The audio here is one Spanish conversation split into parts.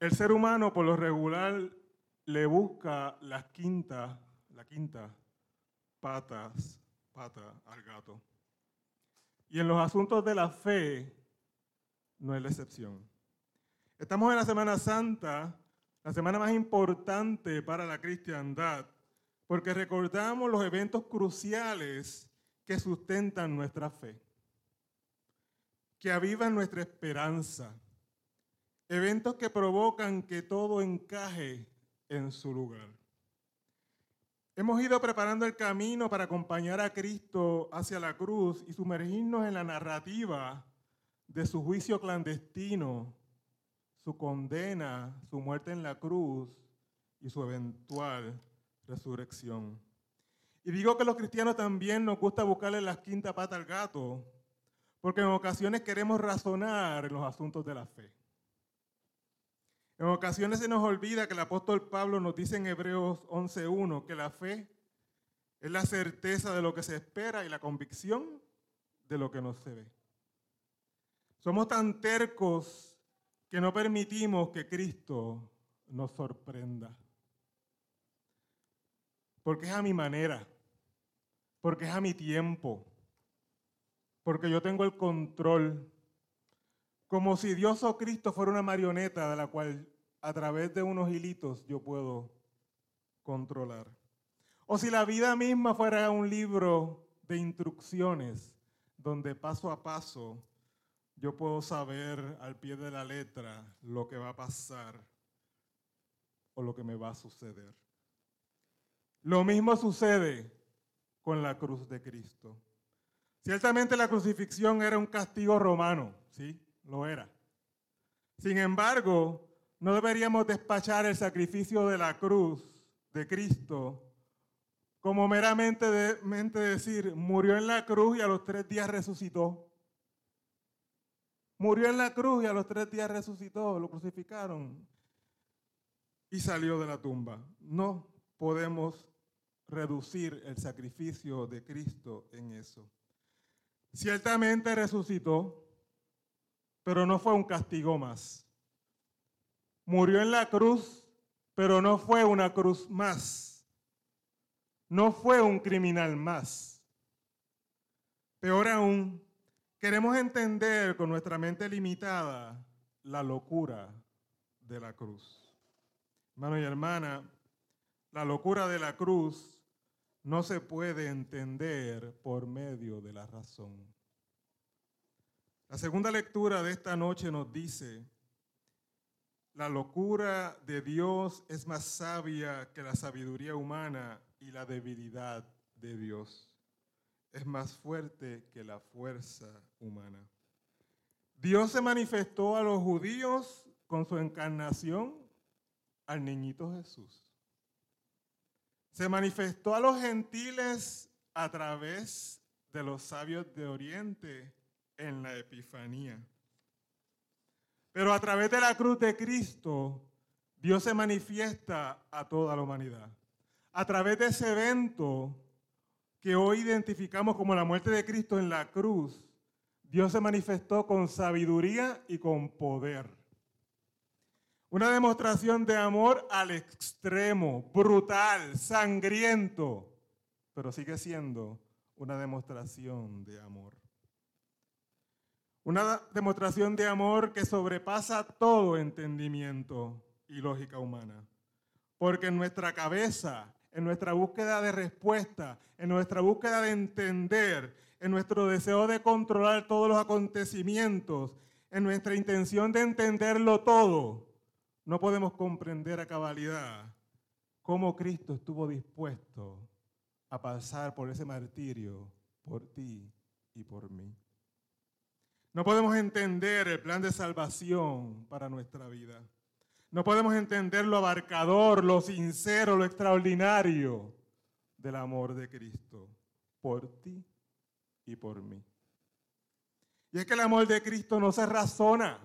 El ser humano por lo regular le busca las quintas, la quinta patas, pata al gato. Y en los asuntos de la fe no es la excepción. Estamos en la Semana Santa, la semana más importante para la cristiandad, porque recordamos los eventos cruciales que sustentan nuestra fe, que avivan nuestra esperanza, eventos que provocan que todo encaje en su lugar. Hemos ido preparando el camino para acompañar a Cristo hacia la cruz y sumergirnos en la narrativa de su juicio clandestino su condena, su muerte en la cruz y su eventual resurrección. Y digo que los cristianos también nos gusta buscarle las quinta pata al gato, porque en ocasiones queremos razonar en los asuntos de la fe. En ocasiones se nos olvida que el apóstol Pablo nos dice en Hebreos 11.1 que la fe es la certeza de lo que se espera y la convicción de lo que no se ve. Somos tan tercos que no permitimos que Cristo nos sorprenda. Porque es a mi manera, porque es a mi tiempo, porque yo tengo el control. Como si Dios o Cristo fuera una marioneta de la cual a través de unos hilitos yo puedo controlar. O si la vida misma fuera un libro de instrucciones donde paso a paso yo puedo saber al pie de la letra lo que va a pasar o lo que me va a suceder. Lo mismo sucede con la cruz de Cristo. Ciertamente la crucifixión era un castigo romano, ¿sí? Lo era. Sin embargo, no deberíamos despachar el sacrificio de la cruz de Cristo como meramente decir, murió en la cruz y a los tres días resucitó. Murió en la cruz y a los tres días resucitó, lo crucificaron y salió de la tumba. No podemos reducir el sacrificio de Cristo en eso. Ciertamente resucitó, pero no fue un castigo más. Murió en la cruz, pero no fue una cruz más. No fue un criminal más. Peor aún, Queremos entender con nuestra mente limitada la locura de la cruz. Hermano y hermana, la locura de la cruz no se puede entender por medio de la razón. La segunda lectura de esta noche nos dice, la locura de Dios es más sabia que la sabiduría humana y la debilidad de Dios es más fuerte que la fuerza humana. Dios se manifestó a los judíos con su encarnación al niñito Jesús. Se manifestó a los gentiles a través de los sabios de Oriente en la Epifanía. Pero a través de la cruz de Cristo, Dios se manifiesta a toda la humanidad. A través de ese evento, que hoy identificamos como la muerte de Cristo en la cruz, Dios se manifestó con sabiduría y con poder. Una demostración de amor al extremo, brutal, sangriento, pero sigue siendo una demostración de amor. Una demostración de amor que sobrepasa todo entendimiento y lógica humana. Porque en nuestra cabeza en nuestra búsqueda de respuesta, en nuestra búsqueda de entender, en nuestro deseo de controlar todos los acontecimientos, en nuestra intención de entenderlo todo, no podemos comprender a cabalidad cómo Cristo estuvo dispuesto a pasar por ese martirio por ti y por mí. No podemos entender el plan de salvación para nuestra vida. No podemos entender lo abarcador, lo sincero, lo extraordinario del amor de Cristo por ti y por mí. Y es que el amor de Cristo no se razona.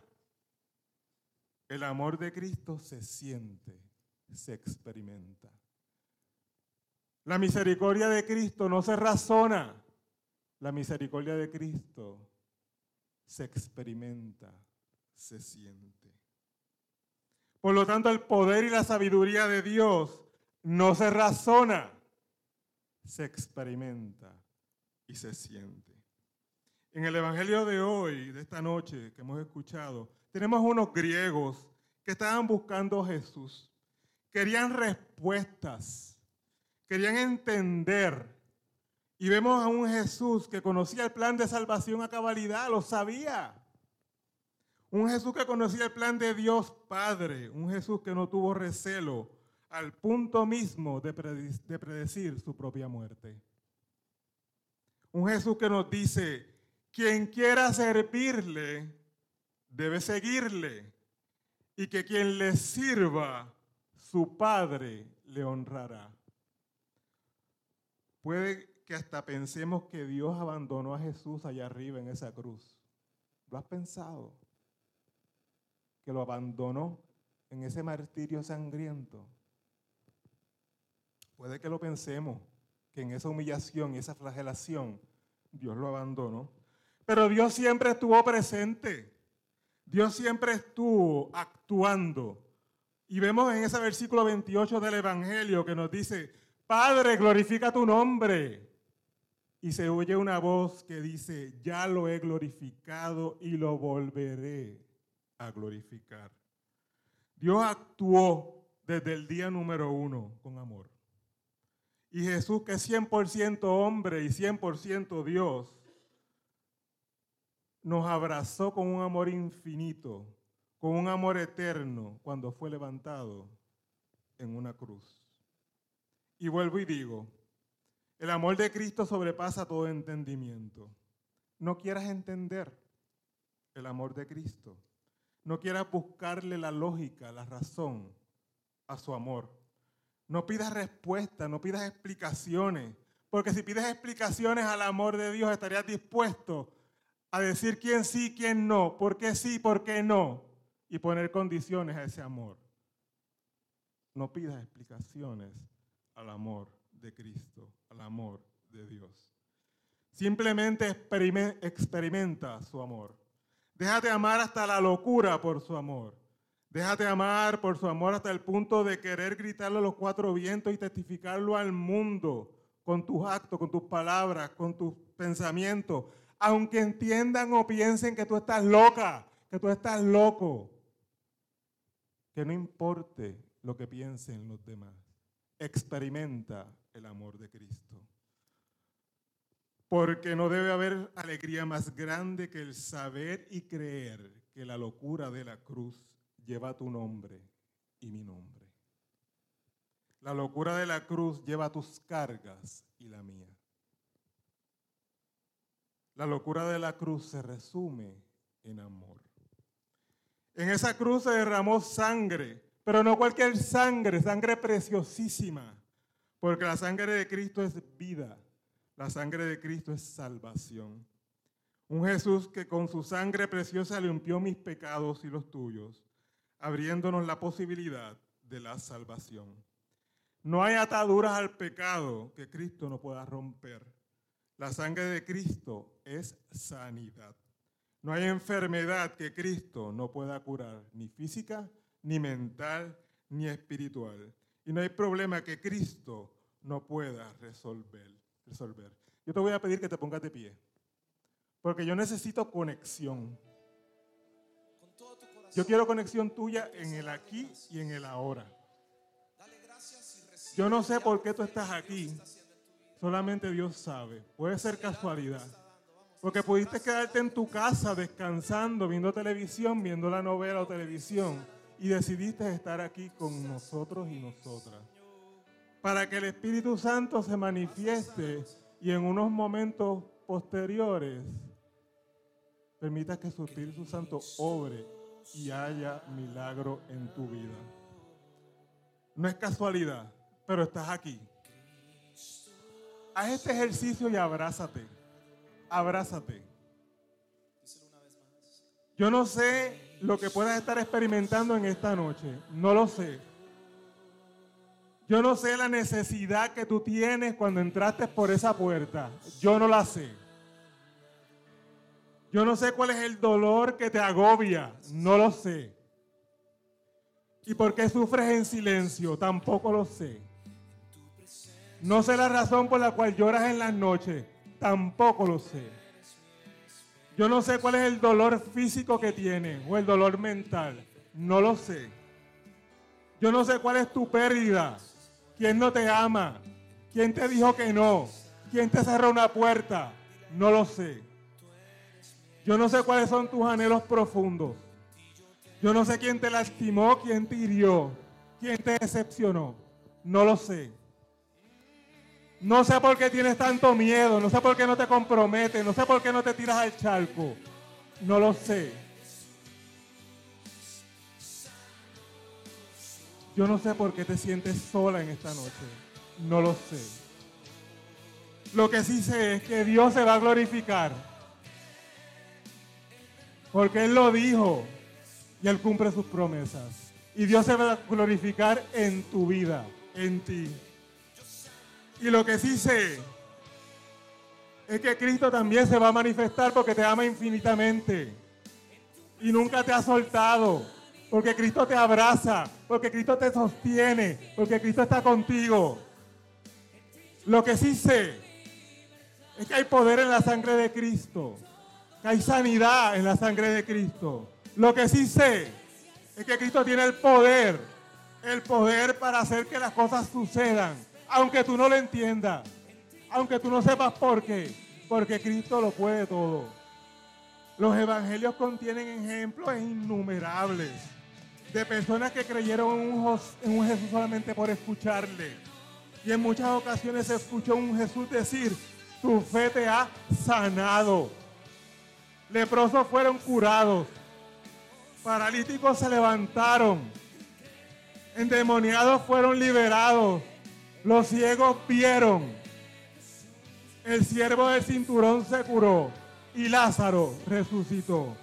El amor de Cristo se siente, se experimenta. La misericordia de Cristo no se razona. La misericordia de Cristo se experimenta, se siente. Por lo tanto, el poder y la sabiduría de Dios no se razona, se experimenta y se siente. En el Evangelio de hoy, de esta noche que hemos escuchado, tenemos unos griegos que estaban buscando a Jesús. Querían respuestas, querían entender. Y vemos a un Jesús que conocía el plan de salvación a cabalidad, lo sabía. Un Jesús que conocía el plan de Dios Padre, un Jesús que no tuvo recelo al punto mismo de predecir su propia muerte. Un Jesús que nos dice, quien quiera servirle, debe seguirle, y que quien le sirva, su Padre le honrará. Puede que hasta pensemos que Dios abandonó a Jesús allá arriba en esa cruz. ¿Lo has pensado? Que lo abandonó en ese martirio sangriento. Puede que lo pensemos, que en esa humillación y esa flagelación Dios lo abandonó. Pero Dios siempre estuvo presente. Dios siempre estuvo actuando. Y vemos en ese versículo 28 del Evangelio que nos dice, Padre, glorifica tu nombre. Y se oye una voz que dice, ya lo he glorificado y lo volveré a glorificar. Dios actuó desde el día número uno con amor. Y Jesús, que es 100% hombre y 100% Dios, nos abrazó con un amor infinito, con un amor eterno cuando fue levantado en una cruz. Y vuelvo y digo, el amor de Cristo sobrepasa todo entendimiento. No quieras entender el amor de Cristo. No quieras buscarle la lógica, la razón a su amor. No pidas respuesta, no pidas explicaciones, porque si pides explicaciones al amor de Dios estarías dispuesto a decir quién sí, quién no, por qué sí, por qué no, y poner condiciones a ese amor. No pidas explicaciones al amor de Cristo, al amor de Dios. Simplemente experimenta su amor. Déjate amar hasta la locura por su amor. Déjate amar por su amor hasta el punto de querer gritarle a los cuatro vientos y testificarlo al mundo con tus actos, con tus palabras, con tus pensamientos, aunque entiendan o piensen que tú estás loca, que tú estás loco. Que no importe lo que piensen los demás. Experimenta el amor de Cristo. Porque no debe haber alegría más grande que el saber y creer que la locura de la cruz lleva tu nombre y mi nombre. La locura de la cruz lleva tus cargas y la mía. La locura de la cruz se resume en amor. En esa cruz se derramó sangre, pero no cualquier sangre, sangre preciosísima, porque la sangre de Cristo es vida, la sangre de Cristo es salvación. Un Jesús que con su sangre preciosa limpió mis pecados y los tuyos, abriéndonos la posibilidad de la salvación. No hay ataduras al pecado que Cristo no pueda romper. La sangre de Cristo es sanidad. No hay enfermedad que Cristo no pueda curar, ni física, ni mental, ni espiritual. Y no hay problema que Cristo no pueda resolver. resolver. Yo te voy a pedir que te pongas de pie, porque yo necesito conexión. Yo quiero conexión tuya en el aquí y en el ahora. Yo no sé por qué tú estás aquí. Solamente Dios sabe. Puede ser casualidad. Porque pudiste quedarte en tu casa descansando, viendo televisión, viendo la novela o televisión y decidiste estar aquí con nosotros y nosotras. Para que el Espíritu Santo se manifieste y en unos momentos posteriores permita que su Espíritu Santo obre y haya milagro en tu vida. No es casualidad, pero estás aquí. Haz este ejercicio y abrázate. Abrázate. Yo no sé lo que puedas estar experimentando en esta noche. No lo sé. Yo no sé la necesidad que tú tienes cuando entraste por esa puerta. Yo no la sé. Yo no sé cuál es el dolor que te agobia, no lo sé. ¿Y por qué sufres en silencio? Tampoco lo sé. No sé la razón por la cual lloras en las noches, tampoco lo sé. Yo no sé cuál es el dolor físico que tienes o el dolor mental, no lo sé. Yo no sé cuál es tu pérdida, quién no te ama, quién te dijo que no, quién te cerró una puerta, no lo sé. Yo no sé cuáles son tus anhelos profundos. Yo no sé quién te lastimó, quién te hirió, quién te decepcionó. No lo sé. No sé por qué tienes tanto miedo, no sé por qué no te comprometes, no sé por qué no te tiras al charco. No lo sé. Yo no sé por qué te sientes sola en esta noche. No lo sé. Lo que sí sé es que Dios se va a glorificar. Porque Él lo dijo y Él cumple sus promesas. Y Dios se va a glorificar en tu vida, en ti. Y lo que sí sé es que Cristo también se va a manifestar porque te ama infinitamente. Y nunca te ha soltado. Porque Cristo te abraza. Porque Cristo te sostiene. Porque Cristo está contigo. Lo que sí sé es que hay poder en la sangre de Cristo. Que hay sanidad en la sangre de Cristo. Lo que sí sé es que Cristo tiene el poder. El poder para hacer que las cosas sucedan aunque tú no lo entiendas, aunque tú no sepas por qué, porque Cristo lo puede todo. Los evangelios contienen ejemplos innumerables de personas que creyeron en un, Jesús solamente por escucharle. Y en muchas ocasiones se escuchó un Jesús decir, tu fe te ha sanado. Leprosos fueron curados. Paralíticos se levantaron. Endemoniados fueron liberados. Los ciegos vieron. El siervo del cinturón se curó. Y Lázaro resucitó.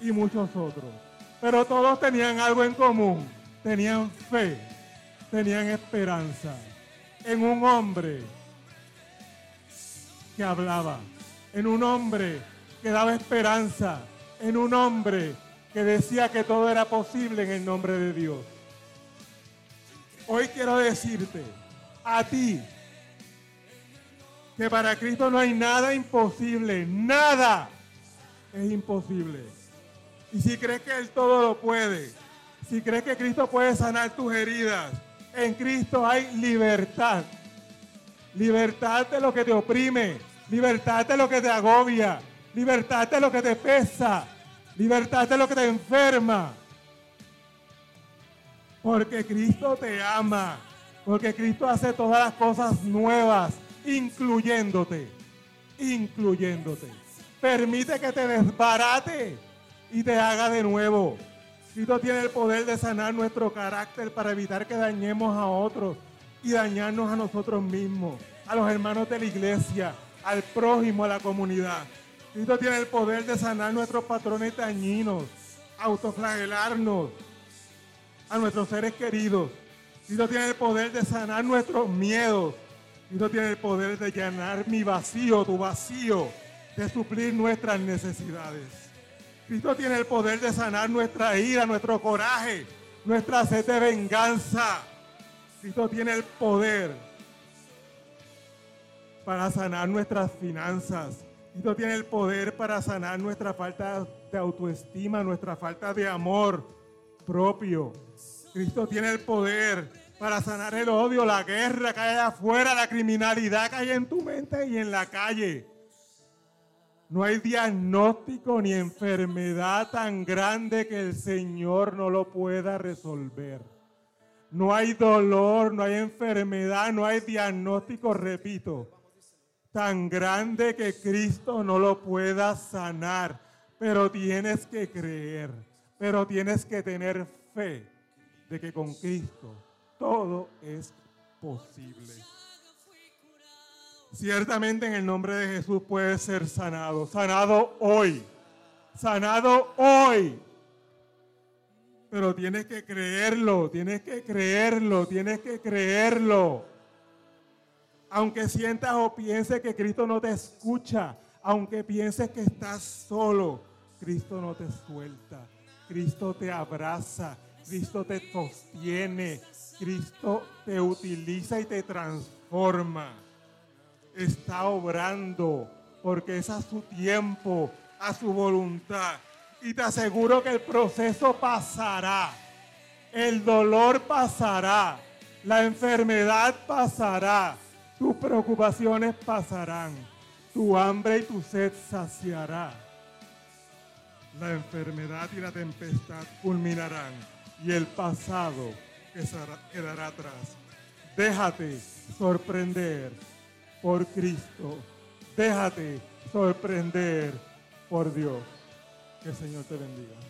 Y muchos otros. Pero todos tenían algo en común. Tenían fe. Tenían esperanza. En un hombre que hablaba. En un hombre que daba esperanza. En un hombre que decía que todo era posible en el nombre de Dios. Hoy quiero decirte a ti que para Cristo no hay nada imposible, nada es imposible. Y si crees que Él todo lo puede, si crees que Cristo puede sanar tus heridas, en Cristo hay libertad. Libertad de lo que te oprime, libertad de lo que te agobia, libertad de lo que te pesa, libertad de lo que te enferma. Porque Cristo te ama. Porque Cristo hace todas las cosas nuevas, incluyéndote. Incluyéndote. Permite que te desbarate y te haga de nuevo. Cristo tiene el poder de sanar nuestro carácter para evitar que dañemos a otros y dañarnos a nosotros mismos, a los hermanos de la iglesia, al prójimo, a la comunidad. Cristo tiene el poder de sanar nuestros patrones dañinos, autoflagelarnos, a nuestros seres queridos. Cristo tiene el poder de sanar nuestros miedos. Cristo tiene el poder de llenar mi vacío, tu vacío, de suplir nuestras necesidades. Cristo tiene el poder de sanar nuestra ira, nuestro coraje, nuestra sed de venganza. Cristo tiene el poder para sanar nuestras finanzas. Cristo tiene el poder para sanar nuestra falta de autoestima, nuestra falta de amor propio. Cristo tiene el poder para sanar el odio, la guerra que hay afuera, la criminalidad que hay en tu mente y en la calle. No hay diagnóstico ni enfermedad tan grande que el Señor no lo pueda resolver. No hay dolor, no hay enfermedad, no hay diagnóstico, repito, tan grande que Cristo no lo pueda sanar. Pero tienes que creer, pero tienes que tener fe de que con Cristo todo es posible. Ciertamente en el nombre de Jesús puede ser sanado, sanado hoy, sanado hoy. Pero tienes que creerlo, tienes que creerlo, tienes que creerlo. Aunque sientas o pienses que Cristo no te escucha, Aunque pienses que estás solo, Cristo no te suelta. Cristo te abraza. Cristo te sostiene. Cristo te utiliza y te transforma. Está obrando porque es a su tiempo, a su voluntad. Y te aseguro que el proceso pasará. El dolor pasará. La enfermedad pasará. Tus preocupaciones pasarán. Tu hambre y tu sed saciará. La enfermedad y la tempestad culminarán. Y el pasado quedará atrás. Déjate sorprender por Cristo. Déjate sorprender por Dios. Que el Señor te bendiga.